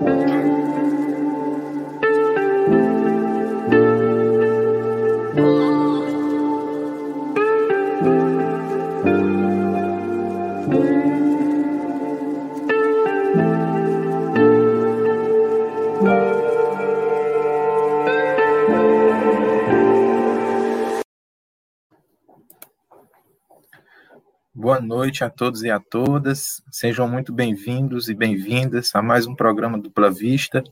Thank you. Noite a todos e a todas. Sejam muito bem-vindos e bem-vindas a mais um programa Dupla Vista,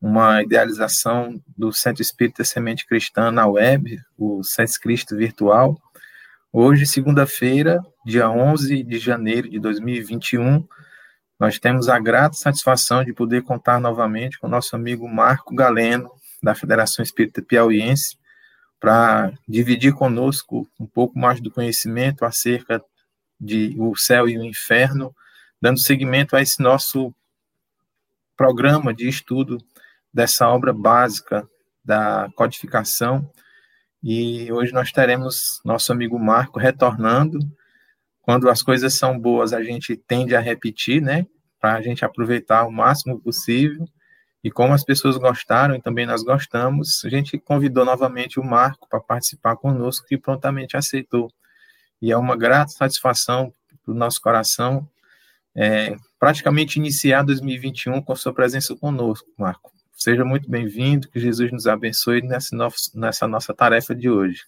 uma idealização do Centro Espírita Semente Cristã na web, o Centro Cristo Virtual. Hoje, segunda-feira, dia 11 de janeiro de 2021, nós temos a grata satisfação de poder contar novamente com o nosso amigo Marco Galeno, da Federação Espírita Piauiense, para dividir conosco um pouco mais do conhecimento acerca de O Céu e o Inferno, dando seguimento a esse nosso programa de estudo dessa obra básica da codificação. E hoje nós teremos nosso amigo Marco retornando. Quando as coisas são boas, a gente tende a repetir, né? Para a gente aproveitar o máximo possível. E como as pessoas gostaram e também nós gostamos, a gente convidou novamente o Marco para participar conosco e prontamente aceitou e é uma grata satisfação do nosso coração é, praticamente iniciar 2021 com sua presença conosco, Marco. Seja muito bem-vindo, que Jesus nos abençoe nessa, nessa nossa tarefa de hoje.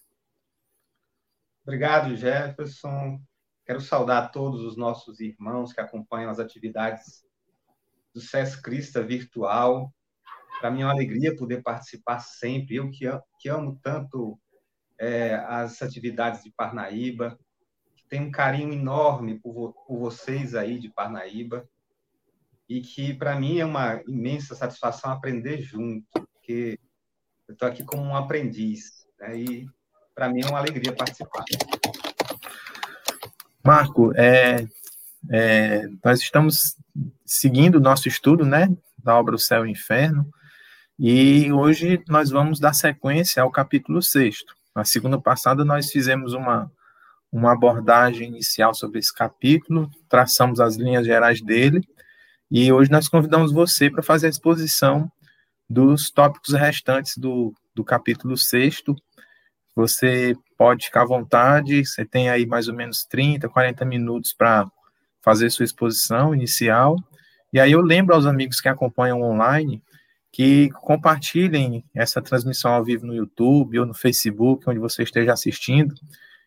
Obrigado, Jefferson. Quero saudar todos os nossos irmãos que acompanham as atividades do SES Crista Virtual. Para mim é uma alegria poder participar sempre. Eu que, que amo tanto é, as atividades de Parnaíba. Tenho um carinho enorme por, por vocês aí de Parnaíba e que para mim é uma imensa satisfação aprender junto, porque eu estou aqui como um aprendiz, né? e para mim é uma alegria participar. Marco, é, é, nós estamos seguindo o nosso estudo, né, da obra O Céu e o Inferno, e hoje nós vamos dar sequência ao capítulo 6. Na segunda passada, nós fizemos uma, uma abordagem inicial sobre esse capítulo, traçamos as linhas gerais dele, e hoje nós convidamos você para fazer a exposição dos tópicos restantes do, do capítulo 6. Você pode ficar à vontade, você tem aí mais ou menos 30, 40 minutos para fazer sua exposição inicial. E aí eu lembro aos amigos que acompanham online que compartilhem essa transmissão ao vivo no YouTube ou no Facebook, onde você esteja assistindo.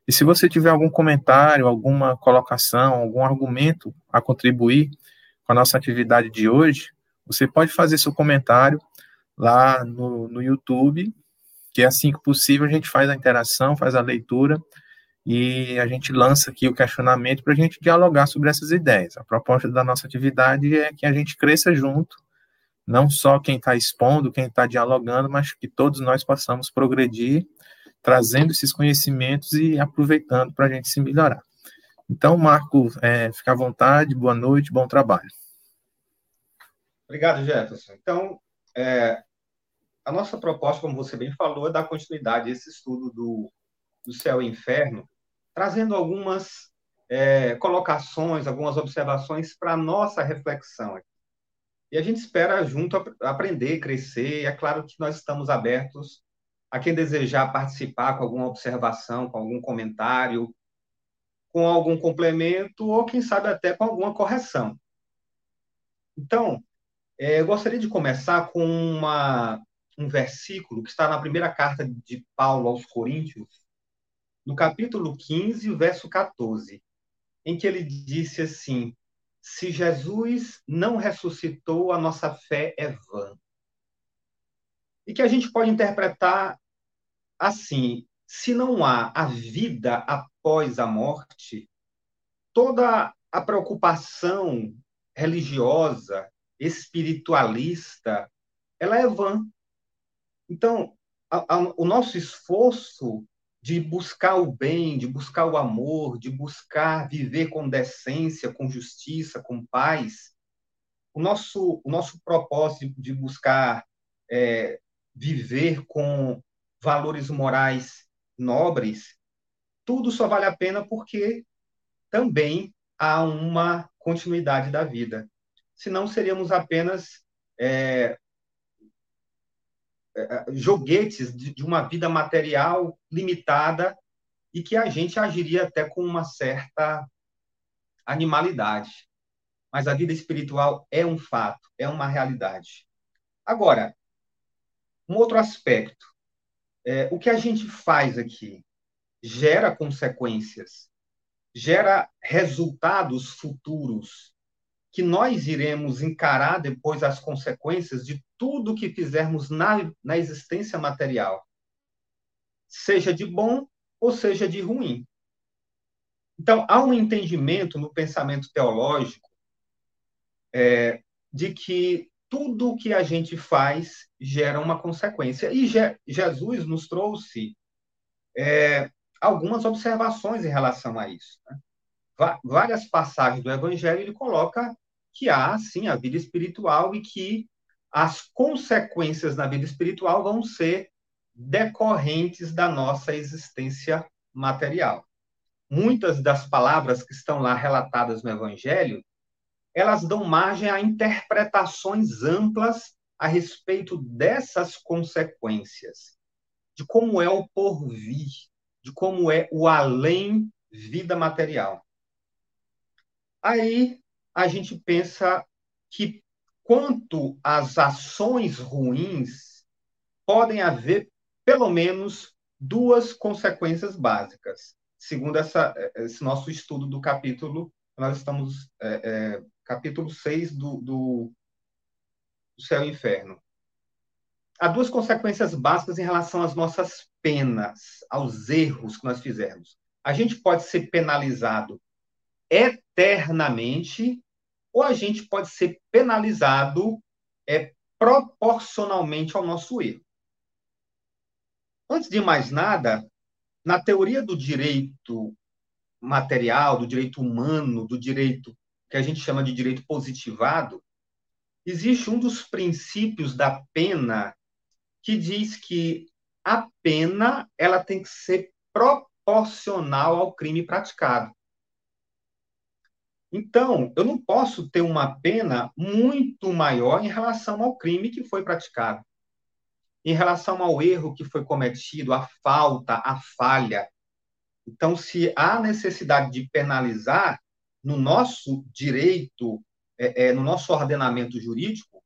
E se você tiver algum comentário, alguma colocação, algum argumento a contribuir com a nossa atividade de hoje, você pode fazer seu comentário lá no, no YouTube, que é assim que possível a gente faz a interação, faz a leitura e a gente lança aqui o questionamento para a gente dialogar sobre essas ideias. A proposta da nossa atividade é que a gente cresça junto não só quem está expondo, quem está dialogando, mas que todos nós possamos progredir, trazendo esses conhecimentos e aproveitando para a gente se melhorar. Então, Marco, é, fica à vontade, boa noite, bom trabalho. Obrigado, Jefferson. Então, é, a nossa proposta, como você bem falou, é dar continuidade a esse estudo do, do céu e inferno, trazendo algumas é, colocações, algumas observações para a nossa reflexão aqui. E a gente espera junto aprender, crescer. E é claro que nós estamos abertos a quem desejar participar com alguma observação, com algum comentário, com algum complemento ou, quem sabe, até com alguma correção. Então, é, eu gostaria de começar com uma, um versículo que está na primeira carta de Paulo aos Coríntios, no capítulo 15, verso 14, em que ele disse assim: se Jesus não ressuscitou, a nossa fé é vã. E que a gente pode interpretar assim: se não há a vida após a morte, toda a preocupação religiosa, espiritualista, ela é vã. Então, a, a, o nosso esforço de buscar o bem, de buscar o amor, de buscar viver com decência, com justiça, com paz, o nosso, o nosso propósito de buscar é, viver com valores morais nobres, tudo só vale a pena porque também há uma continuidade da vida. Senão seríamos apenas é, joguetes de, de uma vida material limitada e que a gente agiria até com uma certa animalidade. Mas a vida espiritual é um fato, é uma realidade. Agora, um outro aspecto. É, o que a gente faz aqui gera consequências, gera resultados futuros que nós iremos encarar depois as consequências de tudo que fizermos na, na existência material, seja de bom ou seja de ruim. Então, há um entendimento no pensamento teológico é, de que tudo o que a gente faz gera uma consequência. E Je Jesus nos trouxe é, algumas observações em relação a isso. Né? Várias passagens do Evangelho ele coloca que há, sim, a vida espiritual e que as consequências na vida espiritual vão ser decorrentes da nossa existência material. Muitas das palavras que estão lá relatadas no Evangelho elas dão margem a interpretações amplas a respeito dessas consequências, de como é o porvir, de como é o além vida material. Aí a gente pensa que quanto às ações ruins, podem haver pelo menos duas consequências básicas, segundo essa, esse nosso estudo do capítulo nós estamos é, é, capítulo 6 do, do, do Céu e Inferno. Há duas consequências básicas em relação às nossas penas, aos erros que nós fizermos. A gente pode ser penalizado eternamente, ou a gente pode ser penalizado é, proporcionalmente ao nosso erro. Antes de mais nada, na teoria do direito material, do direito humano, do direito que a gente chama de direito positivado, existe um dos princípios da pena que diz que a pena ela tem que ser proporcional ao crime praticado. Então, eu não posso ter uma pena muito maior em relação ao crime que foi praticado. Em relação ao erro que foi cometido, a falta, a falha. Então, se há necessidade de penalizar, no nosso direito, é, é, no nosso ordenamento jurídico,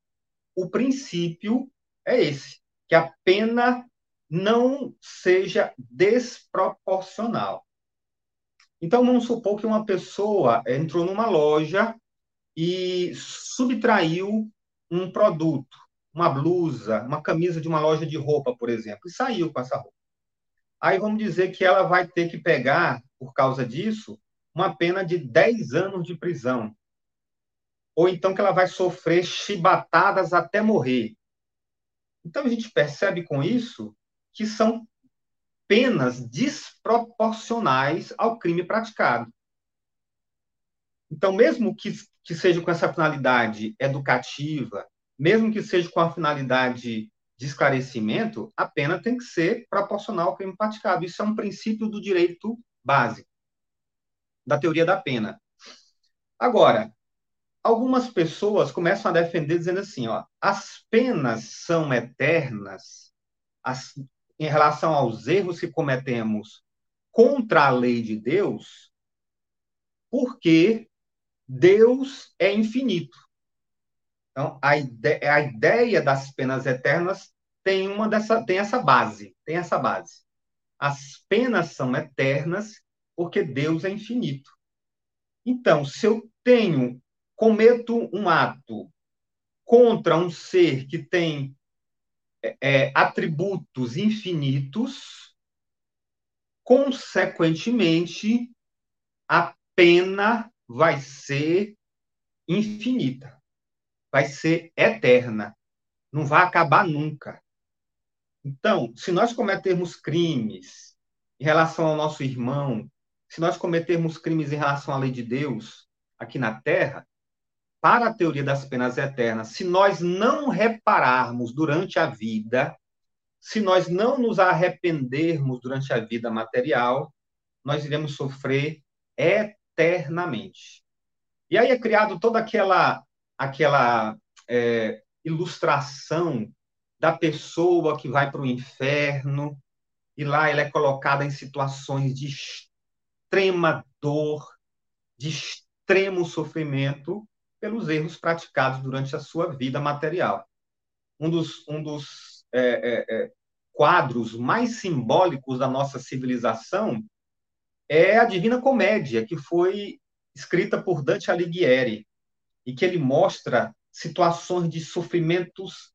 o princípio é esse, que a pena não seja desproporcional. Então, vamos supor que uma pessoa entrou numa loja e subtraiu um produto, uma blusa, uma camisa de uma loja de roupa, por exemplo, e saiu com essa roupa. Aí vamos dizer que ela vai ter que pegar, por causa disso, uma pena de 10 anos de prisão. Ou então que ela vai sofrer chibatadas até morrer. Então a gente percebe com isso que são penas desproporcionais ao crime praticado. Então, mesmo que, que seja com essa finalidade educativa, mesmo que seja com a finalidade de esclarecimento, a pena tem que ser proporcional ao crime praticado. Isso é um princípio do direito básico da teoria da pena. Agora, algumas pessoas começam a defender dizendo assim, ó, as penas são eternas as, em relação aos erros que cometemos contra a lei de Deus, porque Deus é infinito. Então, a ideia, a ideia das penas eternas tem uma dessa tem essa base, tem essa base. As penas são eternas porque Deus é infinito. Então, se eu tenho, cometo um ato contra um ser que tem é, é, atributos infinitos, consequentemente, a pena vai ser infinita, vai ser eterna, não vai acabar nunca. Então, se nós cometermos crimes em relação ao nosso irmão, se nós cometermos crimes em relação à lei de Deus aqui na Terra, para a teoria das penas eternas, se nós não repararmos durante a vida, se nós não nos arrependermos durante a vida material, nós iremos sofrer eternamente. E aí é criado toda aquela aquela é, ilustração da pessoa que vai para o inferno e lá ela é colocada em situações de extrema dor, de extremo sofrimento pelos erros praticados durante a sua vida material. Um dos, um dos é, é, é, quadros mais simbólicos da nossa civilização é a Divina Comédia, que foi escrita por Dante Alighieri, e que ele mostra situações de sofrimentos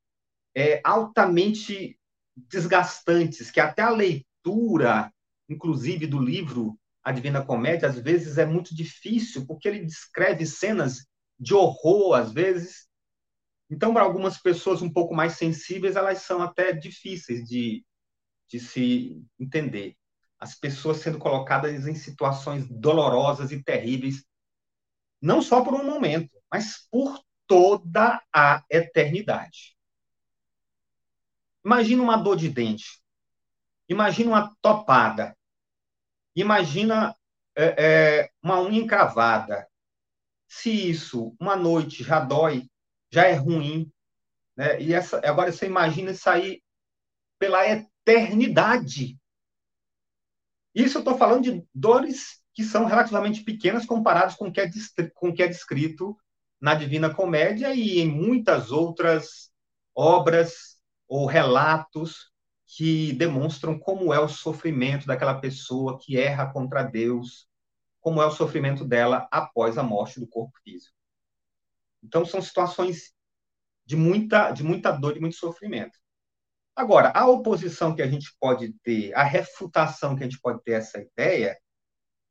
é, altamente desgastantes, que até a leitura, inclusive do livro A Divina Comédia, às vezes é muito difícil, porque ele descreve cenas de horror, às vezes. Então, para algumas pessoas um pouco mais sensíveis, elas são até difíceis de, de se entender. As pessoas sendo colocadas em situações dolorosas e terríveis, não só por um momento, mas por toda a eternidade. Imagina uma dor de dente. Imagina uma topada. Imagina é, é, uma unha encravada. Se isso, uma noite, já dói, já é ruim. Né? E essa, agora você imagina aí pela eternidade. Isso eu estou falando de dores que são relativamente pequenas comparadas com o que é, com o que é descrito na Divina Comédia e em muitas outras obras ou relatos que demonstram como é o sofrimento daquela pessoa que erra contra Deus, como é o sofrimento dela após a morte do corpo físico. Então são situações de muita de muita dor, de muito sofrimento. Agora, a oposição que a gente pode ter, a refutação que a gente pode ter essa ideia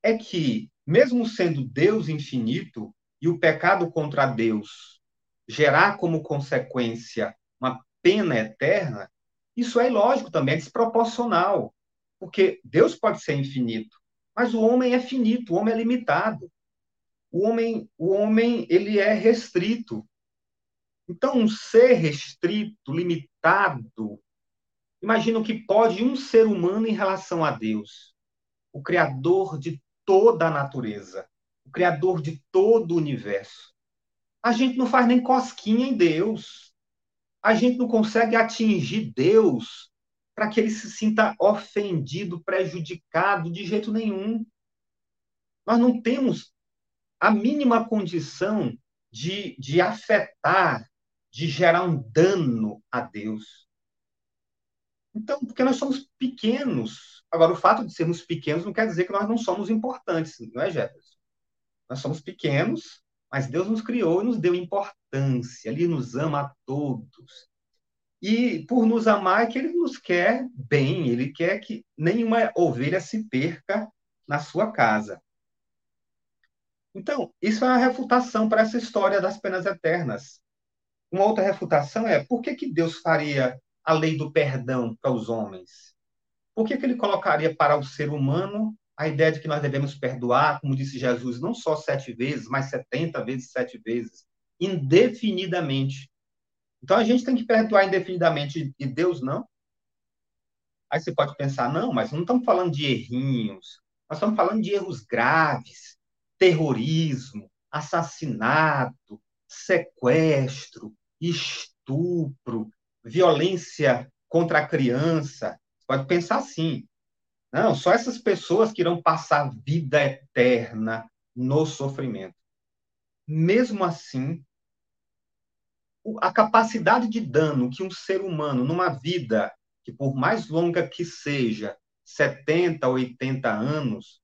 é que mesmo sendo Deus infinito, e o pecado contra Deus gerar como consequência uma pena eterna, isso é ilógico também, é desproporcional. Porque Deus pode ser infinito, mas o homem é finito, o homem é limitado. O homem, o homem ele é restrito. Então, um ser restrito, limitado, imagina o que pode um ser humano em relação a Deus, o Criador de toda a natureza o Criador de todo o universo. A gente não faz nem cosquinha em Deus. A gente não consegue atingir Deus para que ele se sinta ofendido, prejudicado de jeito nenhum. Nós não temos a mínima condição de, de afetar, de gerar um dano a Deus. Então, porque nós somos pequenos. Agora, o fato de sermos pequenos não quer dizer que nós não somos importantes, não é, Jefferson? Nós somos pequenos, mas Deus nos criou e nos deu importância. Ele nos ama a todos. E por nos amar é que ele nos quer bem, ele quer que nenhuma ovelha se perca na sua casa. Então, isso é uma refutação para essa história das penas eternas. Uma outra refutação é por que, que Deus faria a lei do perdão para os homens? Por que, que ele colocaria para o ser humano a ideia de que nós devemos perdoar, como disse Jesus, não só sete vezes, mas setenta vezes sete vezes, indefinidamente. Então a gente tem que perdoar indefinidamente e Deus não? Aí você pode pensar, não, mas não estamos falando de errinhos, nós estamos falando de erros graves, terrorismo, assassinato, sequestro, estupro, violência contra a criança. Você pode pensar assim. Não, só essas pessoas que irão passar vida eterna no sofrimento. Mesmo assim, a capacidade de dano que um ser humano, numa vida que por mais longa que seja, 70, 80 anos,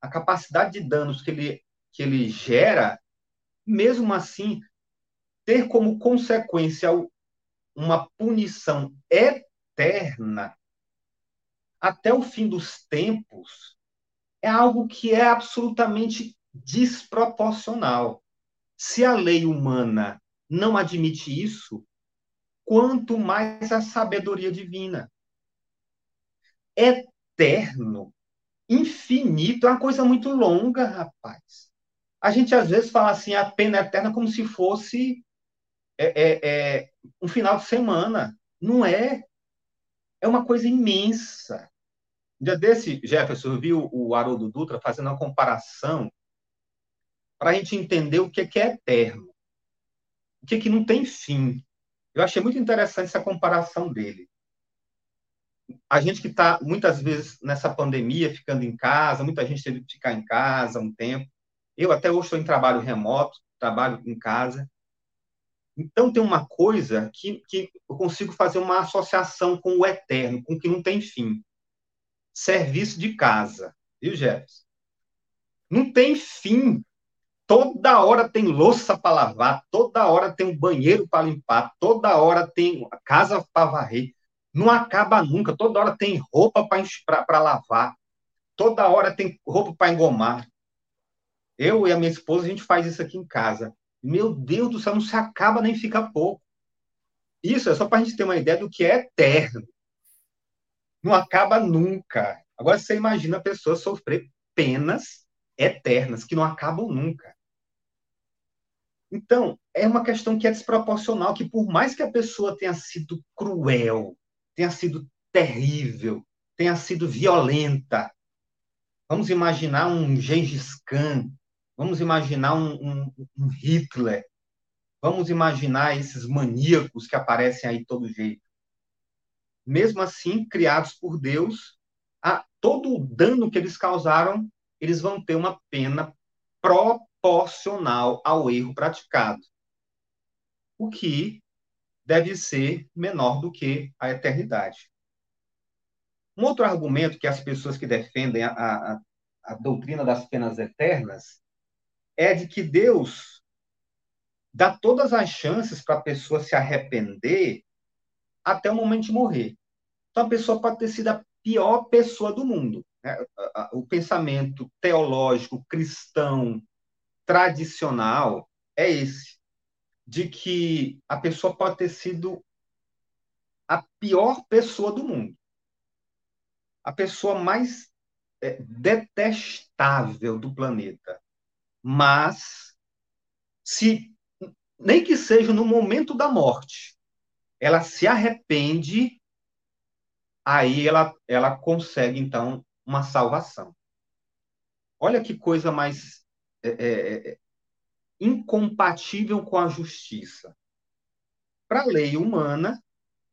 a capacidade de danos que ele, que ele gera, mesmo assim, ter como consequência uma punição eterna até o fim dos tempos é algo que é absolutamente desproporcional. Se a lei humana não admite isso, quanto mais a sabedoria divina. Eterno, infinito, é uma coisa muito longa, rapaz. A gente às vezes fala assim, a pena eterna como se fosse é, é, é, um final de semana. Não é. É uma coisa imensa. Um dia desse, Jefferson, eu vi o Haroldo Dutra fazendo uma comparação para a gente entender o que é eterno, é que não tem fim. Eu achei muito interessante essa comparação dele. A gente que está, muitas vezes, nessa pandemia, ficando em casa, muita gente teve que ficar em casa um tempo. Eu até hoje estou em trabalho remoto, trabalho em casa. Então, tem uma coisa que, que eu consigo fazer uma associação com o eterno, com o que não tem fim. Serviço de casa, viu, Jefferson? Não tem fim. Toda hora tem louça para lavar, toda hora tem um banheiro para limpar, toda hora tem casa para varrer. Não acaba nunca. Toda hora tem roupa para lavar, toda hora tem roupa para engomar. Eu e a minha esposa, a gente faz isso aqui em casa. Meu Deus do céu, não se acaba nem fica pouco. Isso é só para a gente ter uma ideia do que é eterno. Não acaba nunca. Agora você imagina a pessoa sofrer penas eternas, que não acabam nunca. Então, é uma questão que é desproporcional, que por mais que a pessoa tenha sido cruel, tenha sido terrível, tenha sido violenta, vamos imaginar um Gengis Khan, vamos imaginar um, um, um Hitler, vamos imaginar esses maníacos que aparecem aí todo jeito. Mesmo assim, criados por Deus, a, todo o dano que eles causaram eles vão ter uma pena proporcional ao erro praticado, o que deve ser menor do que a eternidade. Um outro argumento que as pessoas que defendem a, a, a doutrina das penas eternas é de que Deus dá todas as chances para a pessoa se arrepender até o momento de morrer. Então a pessoa pode ter sido a pior pessoa do mundo. Né? O pensamento teológico cristão tradicional é esse, de que a pessoa pode ter sido a pior pessoa do mundo, a pessoa mais é, detestável do planeta. Mas, se nem que seja no momento da morte, ela se arrepende, aí ela, ela consegue, então, uma salvação. Olha que coisa mais é, é, é incompatível com a justiça. Para a lei humana,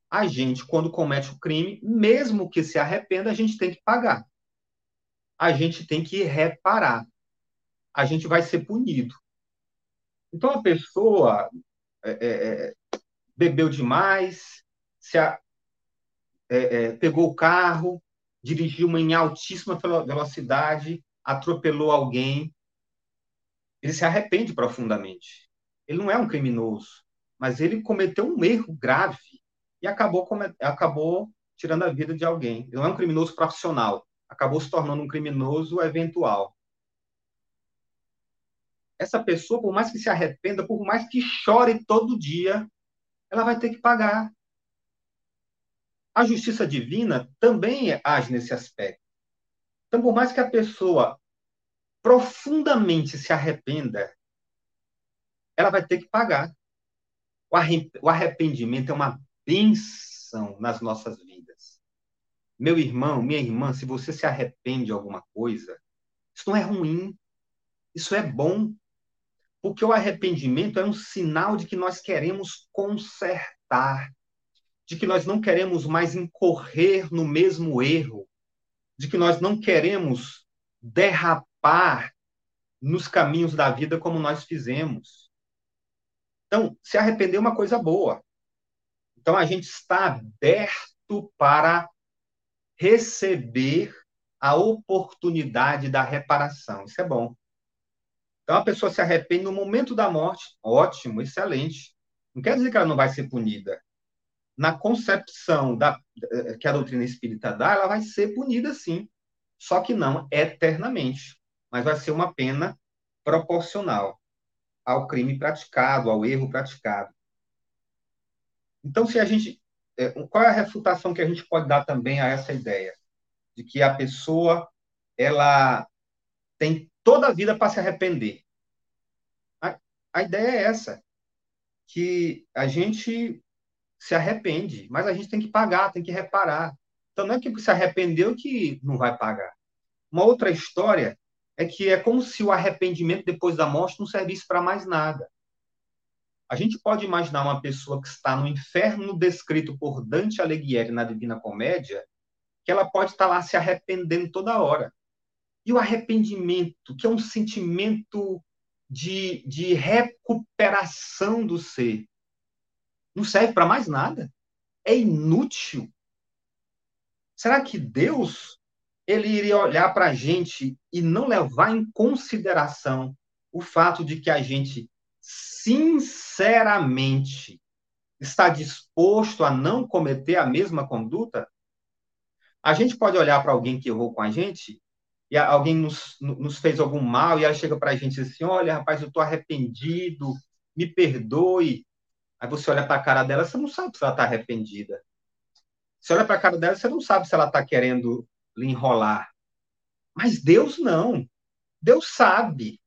a gente, quando comete o crime, mesmo que se arrependa, a gente tem que pagar. A gente tem que reparar. A gente vai ser punido. Então, a pessoa é, é, é bebeu demais, se a, é, pegou o carro, dirigiu em altíssima velocidade, atropelou alguém, ele se arrepende profundamente. Ele não é um criminoso, mas ele cometeu um erro grave e acabou, acabou tirando a vida de alguém. Ele não é um criminoso profissional, acabou se tornando um criminoso eventual. Essa pessoa, por mais que se arrependa, por mais que chore todo dia, ela vai ter que pagar. A justiça divina também age nesse aspecto. Então, por mais que a pessoa profundamente se arrependa, ela vai ter que pagar. O arrependimento é uma benção nas nossas vidas. Meu irmão, minha irmã, se você se arrepende de alguma coisa, isso não é ruim, isso é bom. Porque o arrependimento é um sinal de que nós queremos consertar, de que nós não queremos mais incorrer no mesmo erro, de que nós não queremos derrapar nos caminhos da vida como nós fizemos. Então, se arrepender é uma coisa boa. Então, a gente está aberto para receber a oportunidade da reparação. Isso é bom. Então, a pessoa se arrepende no momento da morte. Ótimo, excelente. Não quer dizer que ela não vai ser punida na concepção da, que a doutrina espírita dá, ela vai ser punida sim, só que não eternamente, mas vai ser uma pena proporcional ao crime praticado, ao erro praticado. Então, se a gente. É, qual é a refutação que a gente pode dar também a essa ideia? De que a pessoa ela tem toda a vida para se arrepender. A, a ideia é essa, que a gente se arrepende, mas a gente tem que pagar, tem que reparar. Então não é que se arrependeu que não vai pagar. Uma outra história é que é como se o arrependimento depois da morte não servisse para mais nada. A gente pode imaginar uma pessoa que está no inferno descrito por Dante Alighieri na Divina Comédia, que ela pode estar lá se arrependendo toda hora. E o arrependimento, que é um sentimento de, de recuperação do ser, não serve para mais nada. É inútil. Será que Deus ele iria olhar para a gente e não levar em consideração o fato de que a gente sinceramente está disposto a não cometer a mesma conduta? A gente pode olhar para alguém que errou com a gente e alguém nos, nos fez algum mal e ela chega para a gente assim: Olha, rapaz, eu estou arrependido, me perdoe. Aí você olha para a cara dela, você não sabe se ela está arrependida. Você olha para a cara dela, você não sabe se ela está querendo lhe enrolar. Mas Deus não. Deus sabe.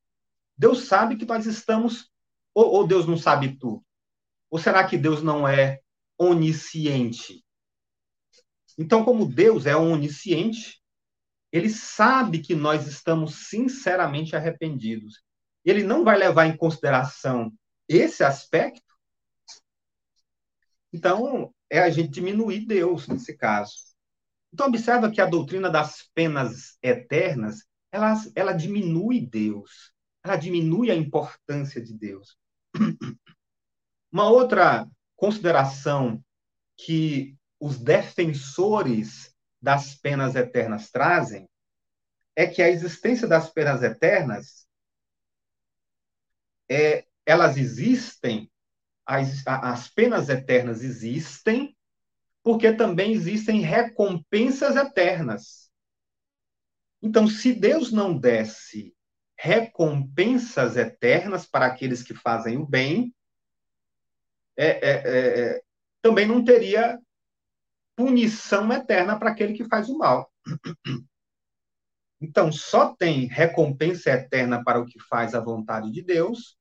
Deus sabe que nós estamos. Ou, ou Deus não sabe tudo? Ou será que Deus não é onisciente? Então, como Deus é onisciente, ele sabe que nós estamos sinceramente arrependidos. Ele não vai levar em consideração esse aspecto. Então, é a gente diminuir Deus nesse caso. Então, observa que a doutrina das penas eternas, ela, ela diminui Deus, ela diminui a importância de Deus. Uma outra consideração que os defensores das penas eternas trazem é que a existência das penas eternas é, elas existem, as, as penas eternas existem, porque também existem recompensas eternas. Então, se Deus não desse recompensas eternas para aqueles que fazem o bem, é, é, é, também não teria punição eterna para aquele que faz o mal. Então, só tem recompensa eterna para o que faz a vontade de Deus,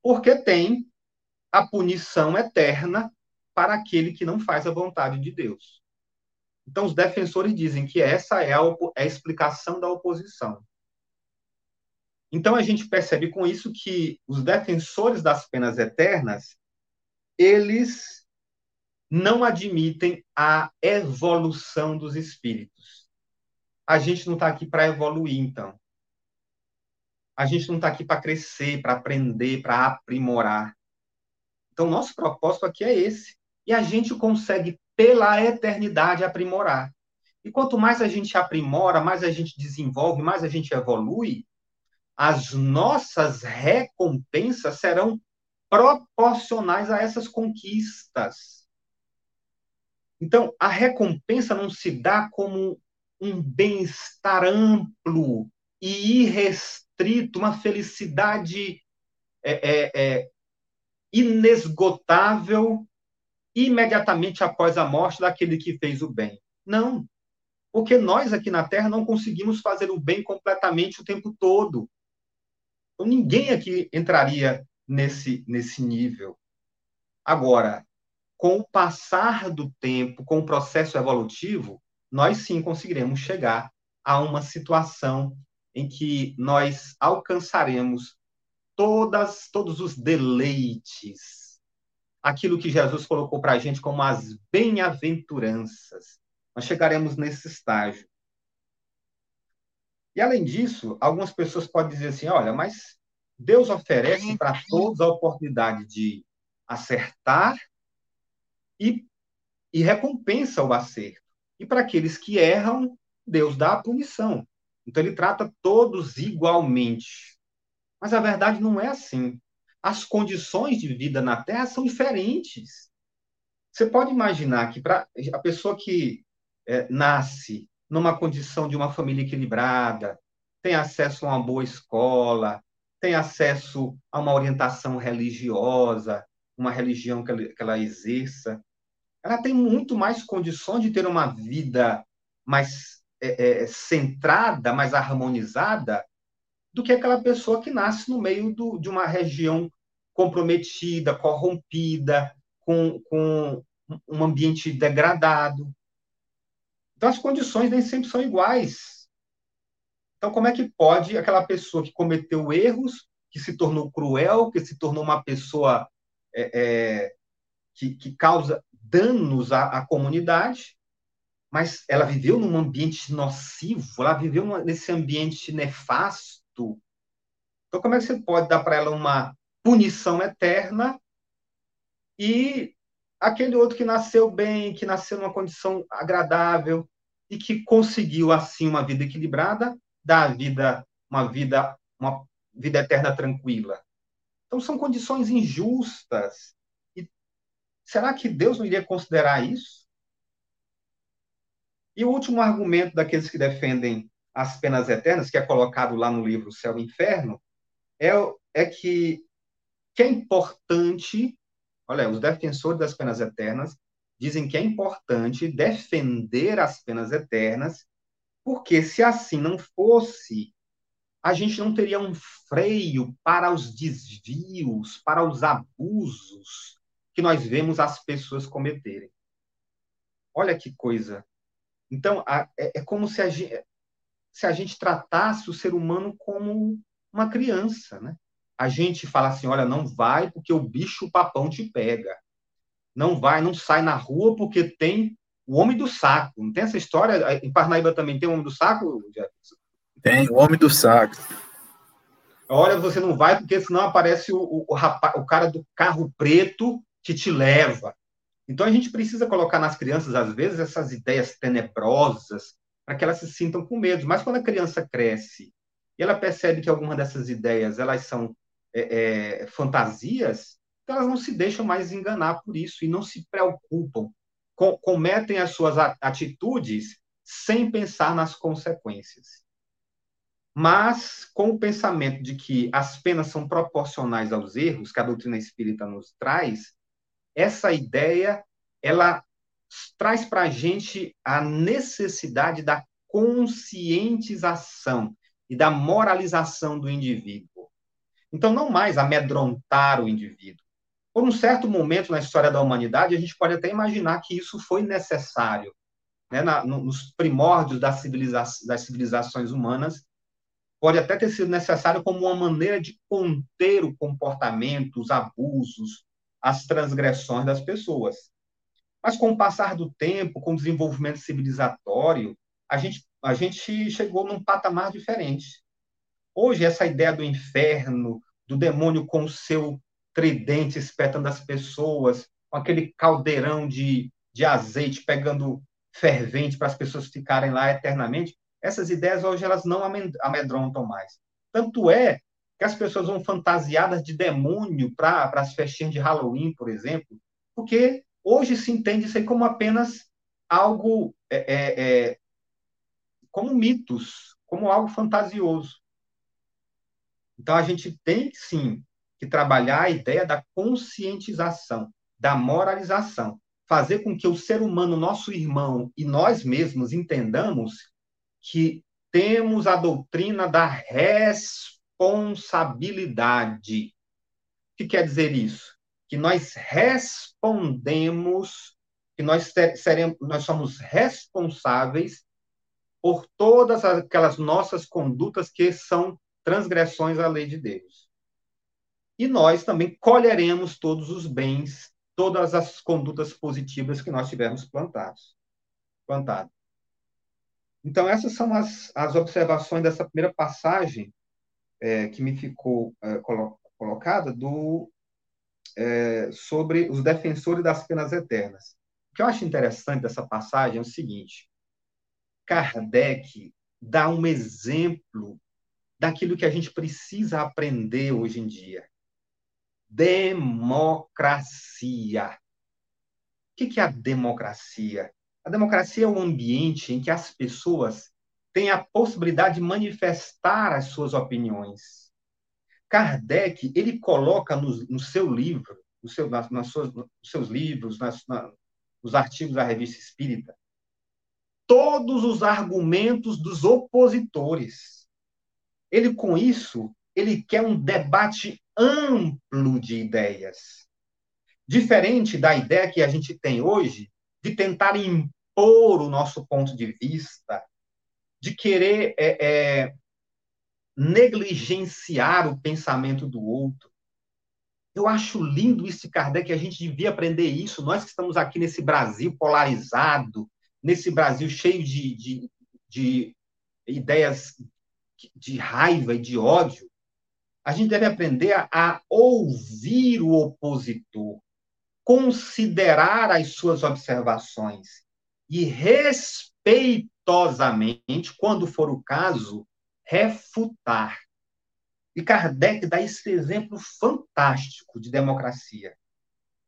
porque tem a punição eterna para aquele que não faz a vontade de Deus. Então, os defensores dizem que essa é a, é a explicação da oposição. Então, a gente percebe com isso que os defensores das penas eternas, eles não admitem a evolução dos espíritos. A gente não está aqui para evoluir, então. A gente não está aqui para crescer, para aprender, para aprimorar. Então, nosso propósito aqui é esse. E a gente consegue, pela eternidade, aprimorar. E quanto mais a gente aprimora, mais a gente desenvolve, mais a gente evolui, as nossas recompensas serão proporcionais a essas conquistas. Então, a recompensa não se dá como um bem-estar amplo e irrestrito, uma felicidade é, é, é, inesgotável imediatamente após a morte daquele que fez o bem. Não. Porque nós aqui na Terra não conseguimos fazer o bem completamente o tempo todo. Então, ninguém aqui entraria nesse, nesse nível. Agora, com o passar do tempo, com o processo evolutivo, nós sim conseguiremos chegar a uma situação em que nós alcançaremos todas, todos os deleites, aquilo que Jesus colocou para a gente como as bem-aventuranças. Nós chegaremos nesse estágio. E além disso, algumas pessoas podem dizer assim: olha, mas Deus oferece para todos a oportunidade de acertar e, e recompensa o acerto. E para aqueles que erram, Deus dá a punição. Então ele trata todos igualmente. Mas a verdade não é assim. As condições de vida na Terra são diferentes. Você pode imaginar que para a pessoa que é, nasce numa condição de uma família equilibrada, tem acesso a uma boa escola, tem acesso a uma orientação religiosa, uma religião que ela, que ela exerça, ela tem muito mais condições de ter uma vida mais é, é, centrada, mais harmonizada, do que aquela pessoa que nasce no meio do, de uma região comprometida, corrompida, com, com um ambiente degradado. Então, as condições nem sempre são iguais. Então, como é que pode aquela pessoa que cometeu erros, que se tornou cruel, que se tornou uma pessoa é, é, que, que, causa danos à, à, comunidade, mas ela viveu num ambiente nocivo, ela viveu nesse ambiente nefasto. Então, como é que você pode dar para ela uma punição eterna e aquele outro que nasceu bem, que nasceu numa condição agradável e que conseguiu assim uma vida equilibrada, dar a vida uma vida uma vida eterna tranquila. Então são condições injustas. E será que Deus não iria considerar isso? E o último argumento daqueles que defendem as penas eternas, que é colocado lá no livro Céu e Inferno, é, é que, que é importante Olha, os defensores das penas eternas dizem que é importante defender as penas eternas, porque se assim não fosse, a gente não teria um freio para os desvios, para os abusos que nós vemos as pessoas cometerem. Olha que coisa. Então, é, é como se a, gente, se a gente tratasse o ser humano como uma criança, né? A gente fala assim: olha, não vai porque o bicho papão te pega. Não vai, não sai na rua porque tem o homem do saco. Não tem essa história? Em Parnaíba também tem o homem do saco, Jefferson? Tem, o homem do saco. Olha, você não vai porque senão aparece o, o, o, rapaz, o cara do carro preto que te leva. Então a gente precisa colocar nas crianças, às vezes, essas ideias tenebrosas para que elas se sintam com medo. Mas quando a criança cresce e ela percebe que algumas dessas ideias elas são é, é, fantasias, elas não se deixam mais enganar por isso e não se preocupam, com, cometem as suas atitudes sem pensar nas consequências. Mas com o pensamento de que as penas são proporcionais aos erros que a doutrina espírita nos traz, essa ideia ela traz para a gente a necessidade da conscientização e da moralização do indivíduo. Então, não mais amedrontar o indivíduo. Por um certo momento na história da humanidade, a gente pode até imaginar que isso foi necessário. Né? Na, nos primórdios da civiliza das civilizações humanas, pode até ter sido necessário como uma maneira de conter o comportamento, os abusos, as transgressões das pessoas. Mas com o passar do tempo, com o desenvolvimento civilizatório, a gente, a gente chegou num patamar diferente. Hoje, essa ideia do inferno, do demônio com o seu tridente espetando as pessoas, com aquele caldeirão de, de azeite pegando fervente para as pessoas ficarem lá eternamente, essas ideias hoje elas não amedrontam mais. Tanto é que as pessoas vão fantasiadas de demônio para as festinhas de Halloween, por exemplo, porque hoje se entende isso aí como apenas algo, é, é, é, como mitos, como algo fantasioso. Então, a gente tem, sim, que trabalhar a ideia da conscientização, da moralização, fazer com que o ser humano, nosso irmão e nós mesmos entendamos que temos a doutrina da responsabilidade. O que quer dizer isso? Que nós respondemos, que nós seremos, nós somos responsáveis por todas aquelas nossas condutas que são transgressões à lei de Deus. E nós também colheremos todos os bens, todas as condutas positivas que nós tivermos plantados. Plantado. Então, essas são as, as observações dessa primeira passagem é, que me ficou é, colo colocada do, é, sobre os defensores das penas eternas. O que eu acho interessante dessa passagem é o seguinte: Kardec dá um exemplo daquilo que a gente precisa aprender hoje em dia. Democracia. O que é a democracia? A democracia é um ambiente em que as pessoas têm a possibilidade de manifestar as suas opiniões. Kardec ele coloca no, no seu livro, no seu, nas, nas suas, nos seus livros, nas, na, nos artigos da Revista Espírita, todos os argumentos dos opositores ele, com isso, ele quer um debate amplo de ideias. Diferente da ideia que a gente tem hoje de tentar impor o nosso ponto de vista, de querer é, é, negligenciar o pensamento do outro. Eu acho lindo isso de Kardec, a gente devia aprender isso. Nós que estamos aqui nesse Brasil polarizado, nesse Brasil cheio de, de, de ideias de raiva e de ódio, a gente deve aprender a, a ouvir o opositor, considerar as suas observações e respeitosamente, quando for o caso, refutar. E Kardec dá esse exemplo fantástico de democracia.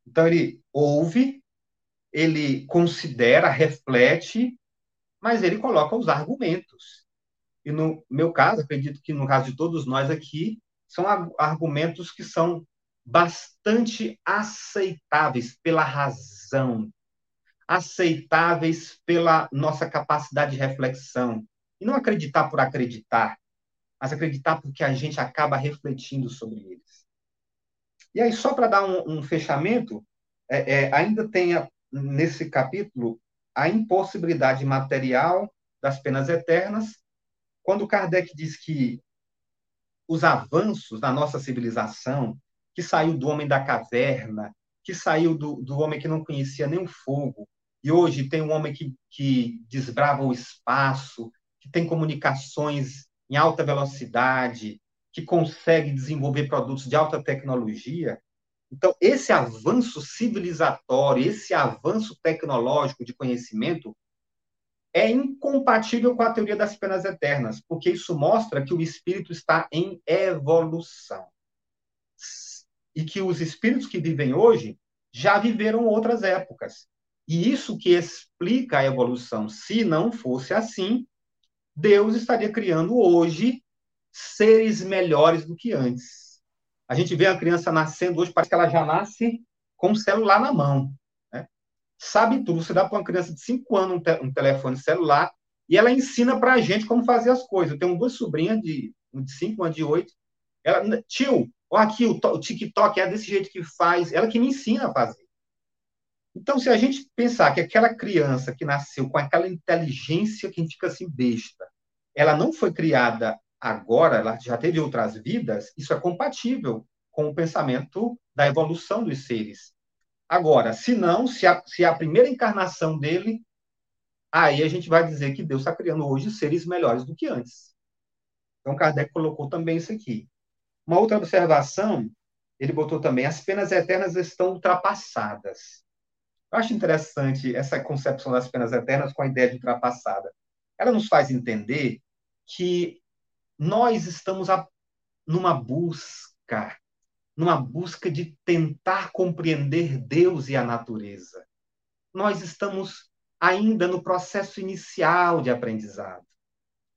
Então, ele ouve, ele considera, reflete, mas ele coloca os argumentos. E no meu caso, acredito que no caso de todos nós aqui, são argumentos que são bastante aceitáveis pela razão, aceitáveis pela nossa capacidade de reflexão. E não acreditar por acreditar, mas acreditar porque a gente acaba refletindo sobre eles. E aí, só para dar um, um fechamento, é, é, ainda tem a, nesse capítulo a impossibilidade material das penas eternas, quando Kardec diz que os avanços da nossa civilização, que saiu do homem da caverna, que saiu do, do homem que não conhecia nem o fogo, e hoje tem um homem que, que desbrava o espaço, que tem comunicações em alta velocidade, que consegue desenvolver produtos de alta tecnologia. Então, esse avanço civilizatório, esse avanço tecnológico de conhecimento é incompatível com a teoria das penas eternas, porque isso mostra que o espírito está em evolução. E que os espíritos que vivem hoje já viveram outras épocas. E isso que explica a evolução. Se não fosse assim, Deus estaria criando hoje seres melhores do que antes. A gente vê a criança nascendo hoje, parece que ela já nasce com o celular na mão. Sabe tudo. Você dá para uma criança de 5 anos um, te um, telefone celular e ela ensina para a gente como fazer as coisas. Eu tenho duas sobrinhas de 5, uma de 8. Ela, tio, olha aqui, o, o TikTok é desse jeito que faz. Ela que me ensina a fazer. Então, se a gente pensar que aquela criança que nasceu com aquela inteligência que a gente fica assim besta, ela não foi criada agora, ela já teve outras vidas, isso é compatível com o pensamento da evolução dos seres. Agora, se não, se a, se a primeira encarnação dele, aí a gente vai dizer que Deus está criando hoje seres melhores do que antes. Então, Kardec colocou também isso aqui. Uma outra observação, ele botou também: as penas eternas estão ultrapassadas. Eu acho interessante essa concepção das penas eternas com a ideia de ultrapassada. Ela nos faz entender que nós estamos a, numa busca, numa busca de tentar compreender Deus e a natureza. Nós estamos ainda no processo inicial de aprendizado.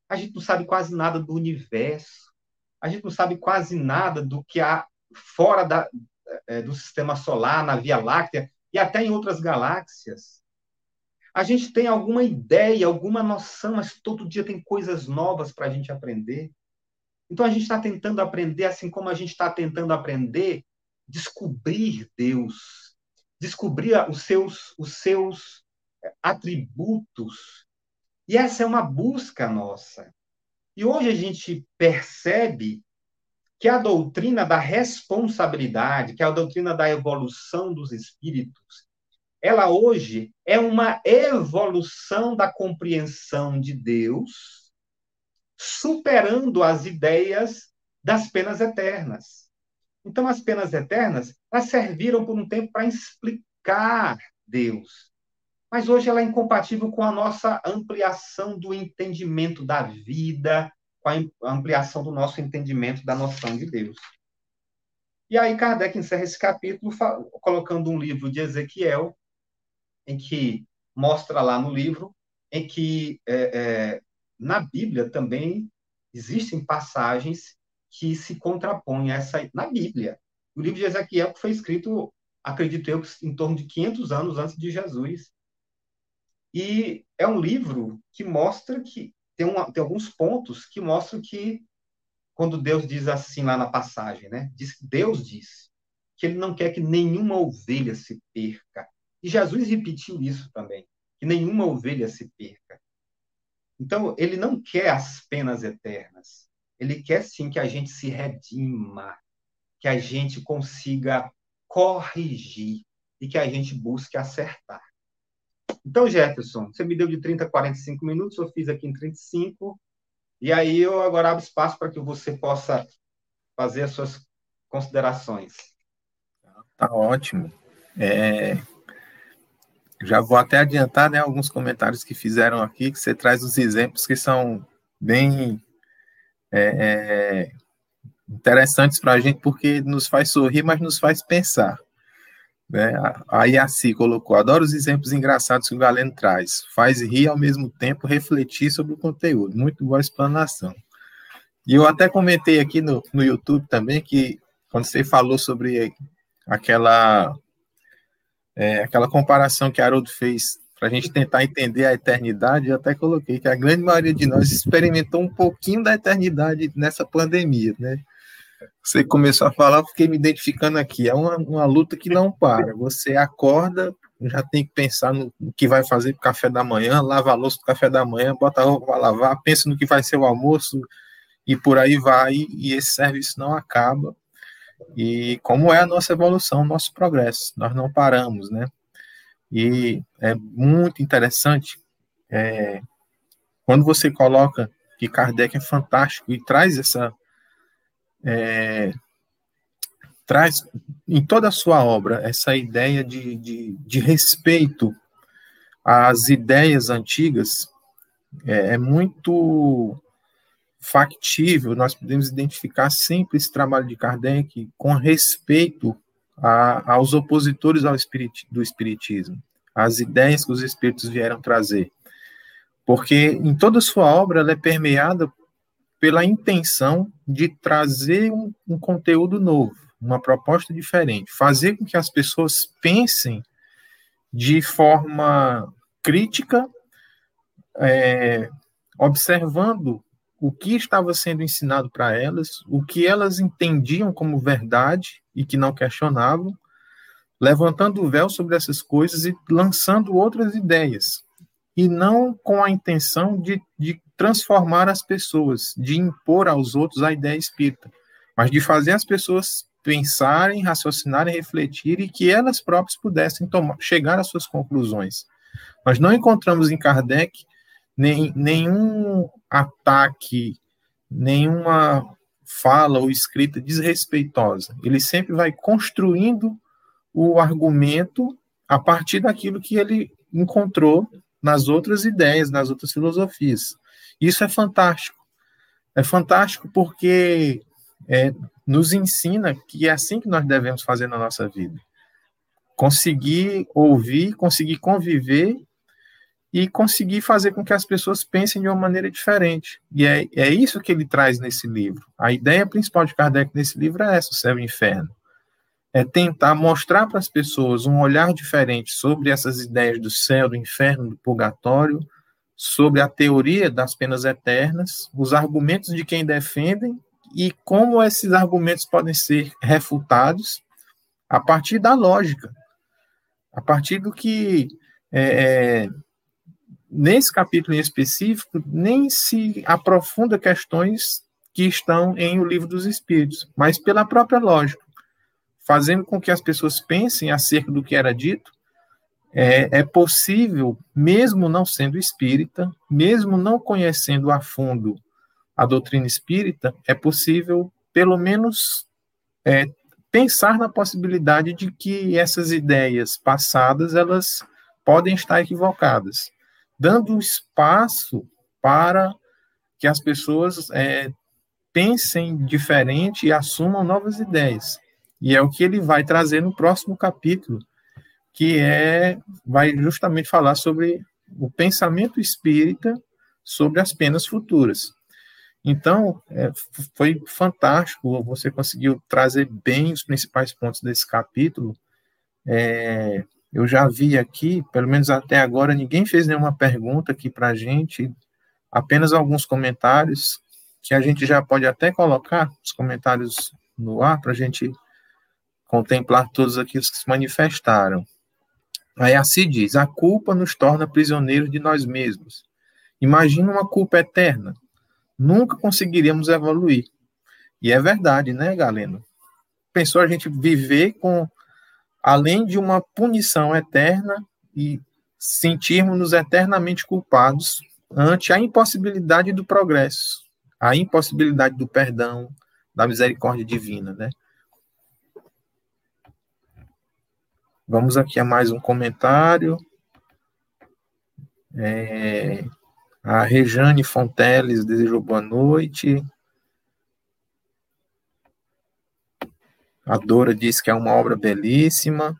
A gente não sabe quase nada do universo. A gente não sabe quase nada do que há fora da, é, do sistema solar, na Via Láctea e até em outras galáxias. A gente tem alguma ideia, alguma noção, mas todo dia tem coisas novas para a gente aprender. Então a gente está tentando aprender, assim como a gente está tentando aprender, descobrir Deus, descobrir os seus, os seus eh, atributos. E essa é uma busca nossa. E hoje a gente percebe que a doutrina da responsabilidade, que a doutrina da evolução dos espíritos, ela hoje é uma evolução da compreensão de Deus, superando as ideias das penas eternas. Então, as penas eternas, elas serviram por um tempo para explicar Deus. Mas hoje ela é incompatível com a nossa ampliação do entendimento da vida, com a ampliação do nosso entendimento da noção de Deus. E aí Kardec encerra esse capítulo colocando um livro de Ezequiel, em que mostra lá no livro, em que é, é, na Bíblia também existem passagens que se contrapõem a essa na Bíblia. O livro de Ezequiel foi escrito, acredito eu, em torno de 500 anos antes de Jesus. E é um livro que mostra que tem, uma, tem alguns pontos que mostram que, quando Deus diz assim lá na passagem, né? Diz, Deus diz que ele não quer que nenhuma ovelha se perca. E Jesus repetiu isso também, que nenhuma ovelha se perca. Então, ele não quer as penas eternas. Ele quer sim que a gente se redima, que a gente consiga corrigir e que a gente busque acertar. Então, Jefferson, você me deu de 30 a 45 minutos, eu fiz aqui em 35, e aí eu agora abro espaço para que você possa fazer as suas considerações. Tá ótimo. É, já vou até adiantar né, alguns comentários que fizeram aqui, que você traz os exemplos que são bem é, é, interessantes para a gente, porque nos faz sorrir, mas nos faz pensar. Né? A Yaci colocou: adoro os exemplos engraçados que o Galeno traz. Faz rir ao mesmo tempo refletir sobre o conteúdo. Muito boa explanação. E eu até comentei aqui no, no YouTube também que quando você falou sobre aquela é, aquela comparação que Haroldo fez para a gente tentar entender a eternidade, eu até coloquei que a grande maioria de nós experimentou um pouquinho da eternidade nessa pandemia, né? Você começou a falar, fiquei me identificando aqui. É uma, uma luta que não para. Você acorda, já tem que pensar no, que vai fazer para café da manhã, lava a louça do café da manhã, bota a roupa para lavar, pensa no que vai ser o almoço e por aí vai. E esse serviço não acaba. E como é a nossa evolução, nosso progresso, nós não paramos, né? E é muito interessante é, quando você coloca que Kardec é fantástico e traz essa é, traz em toda a sua obra essa ideia de, de, de respeito às ideias antigas é, é muito factível, nós podemos identificar sempre esse trabalho de Kardec com respeito a, aos opositores ao espirit, do espiritismo, às ideias que os espíritos vieram trazer. Porque em toda a sua obra ela é permeada pela intenção de trazer um, um conteúdo novo, uma proposta diferente, fazer com que as pessoas pensem de forma crítica, é, observando o que estava sendo ensinado para elas, o que elas entendiam como verdade e que não questionavam, levantando o véu sobre essas coisas e lançando outras ideias, e não com a intenção de, de transformar as pessoas, de impor aos outros a ideia espírita, mas de fazer as pessoas pensarem, raciocinarem, refletirem e que elas próprias pudessem tomar, chegar às suas conclusões. Nós não encontramos em Kardec nem, nenhum ataque, nenhuma fala ou escrita desrespeitosa. Ele sempre vai construindo o argumento a partir daquilo que ele encontrou nas outras ideias, nas outras filosofias. Isso é fantástico. É fantástico porque é, nos ensina que é assim que nós devemos fazer na nossa vida. Conseguir ouvir, conseguir conviver e conseguir fazer com que as pessoas pensem de uma maneira diferente. E é, é isso que ele traz nesse livro. A ideia principal de Kardec nesse livro é essa, o céu e o inferno. É tentar mostrar para as pessoas um olhar diferente sobre essas ideias do céu, do inferno, do purgatório, sobre a teoria das penas eternas, os argumentos de quem defendem e como esses argumentos podem ser refutados a partir da lógica, a partir do que é, é nesse capítulo em específico, nem se aprofunda questões que estão em O Livro dos Espíritos, mas pela própria lógica, fazendo com que as pessoas pensem acerca do que era dito. É, é possível, mesmo não sendo espírita, mesmo não conhecendo a fundo a doutrina espírita, é possível, pelo menos, é, pensar na possibilidade de que essas ideias passadas elas podem estar equivocadas dando espaço para que as pessoas é, pensem diferente e assumam novas ideias. E é o que ele vai trazer no próximo capítulo, que é vai justamente falar sobre o pensamento espírita sobre as penas futuras. Então, é, foi fantástico, você conseguiu trazer bem os principais pontos desse capítulo. É, eu já vi aqui, pelo menos até agora, ninguém fez nenhuma pergunta aqui para a gente, apenas alguns comentários, que a gente já pode até colocar os comentários no ar para a gente contemplar todos aqueles que se manifestaram. Aí assim diz: a culpa nos torna prisioneiros de nós mesmos. Imagina uma culpa eterna. Nunca conseguiríamos evoluir. E é verdade, né, Galeno? pensou a gente viver com, além de uma punição eterna e sentirmos-nos eternamente culpados ante a impossibilidade do progresso, a impossibilidade do perdão, da misericórdia divina, né? Vamos aqui a mais um comentário. É, a Rejane Fonteles desejou boa noite. A Dora disse que é uma obra belíssima.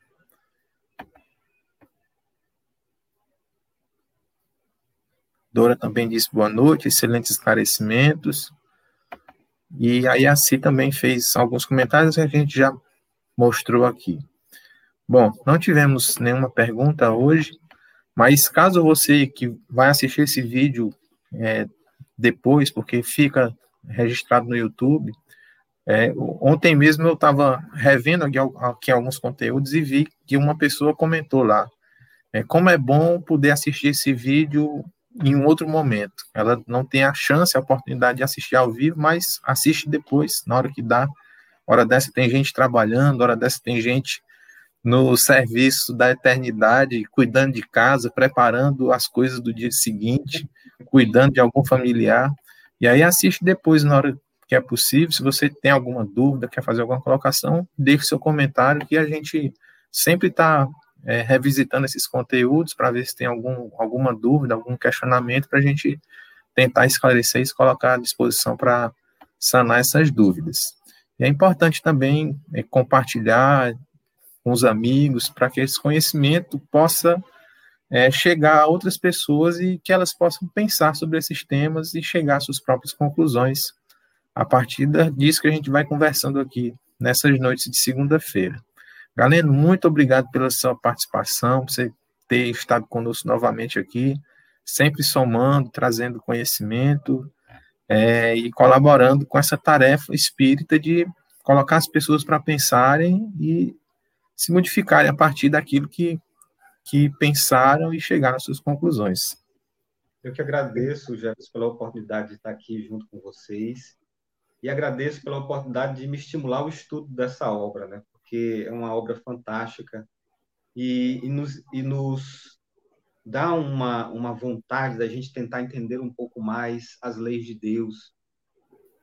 Dora também disse boa noite, excelentes esclarecimentos. E aí a Si também fez alguns comentários que a gente já mostrou aqui. Bom, não tivemos nenhuma pergunta hoje, mas caso você que vai assistir esse vídeo é, depois, porque fica registrado no YouTube, é, ontem mesmo eu estava revendo aqui, aqui, alguns conteúdos e vi que uma pessoa comentou lá. É, como é bom poder assistir esse vídeo em um outro momento. Ela não tem a chance, a oportunidade de assistir ao vivo, mas assiste depois, na hora que dá. Hora dessa tem gente trabalhando, hora dessa tem gente no serviço da eternidade, cuidando de casa, preparando as coisas do dia seguinte, cuidando de algum familiar. E aí assiste depois, na hora que é possível. Se você tem alguma dúvida, quer fazer alguma colocação, deixe seu comentário, que a gente sempre está é, revisitando esses conteúdos para ver se tem algum, alguma dúvida, algum questionamento, para a gente tentar esclarecer e se colocar à disposição para sanar essas dúvidas. E é importante também é, compartilhar com os amigos para que esse conhecimento possa é, chegar a outras pessoas e que elas possam pensar sobre esses temas e chegar às suas próprias conclusões a partir disso que a gente vai conversando aqui nessas noites de segunda-feira. Galeno, muito obrigado pela sua participação, por você ter estado conosco novamente aqui, sempre somando, trazendo conhecimento é, e colaborando com essa tarefa espírita de colocar as pessoas para pensarem e se modificarem a partir daquilo que, que pensaram e chegaram às suas conclusões. Eu que agradeço, Jefferson, pela oportunidade de estar aqui junto com vocês e agradeço pela oportunidade de me estimular o estudo dessa obra, né? porque é uma obra fantástica e, e, nos, e nos dá uma, uma vontade da gente tentar entender um pouco mais as leis de Deus.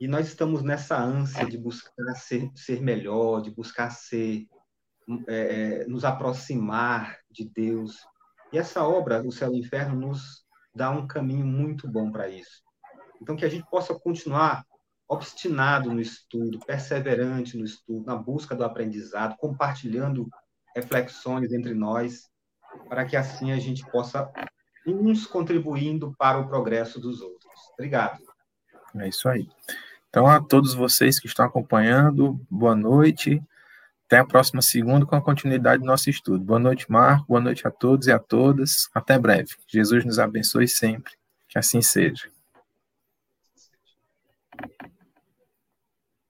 E nós estamos nessa ânsia de buscar ser, ser melhor, de buscar ser, é, é nos aproximar de Deus. E essa obra, O Céu e o Inferno, nos dá um caminho muito bom para isso. Então, que a gente possa continuar obstinado no estudo, perseverante no estudo, na busca do aprendizado, compartilhando reflexões entre nós, para que assim a gente possa uns contribuindo para o progresso dos outros. Obrigado. É isso aí. Então, a todos vocês que estão acompanhando, boa noite. Até a próxima segunda com a continuidade do nosso estudo. Boa noite, Marco. Boa noite a todos e a todas. Até breve. Jesus nos abençoe sempre. Que assim seja.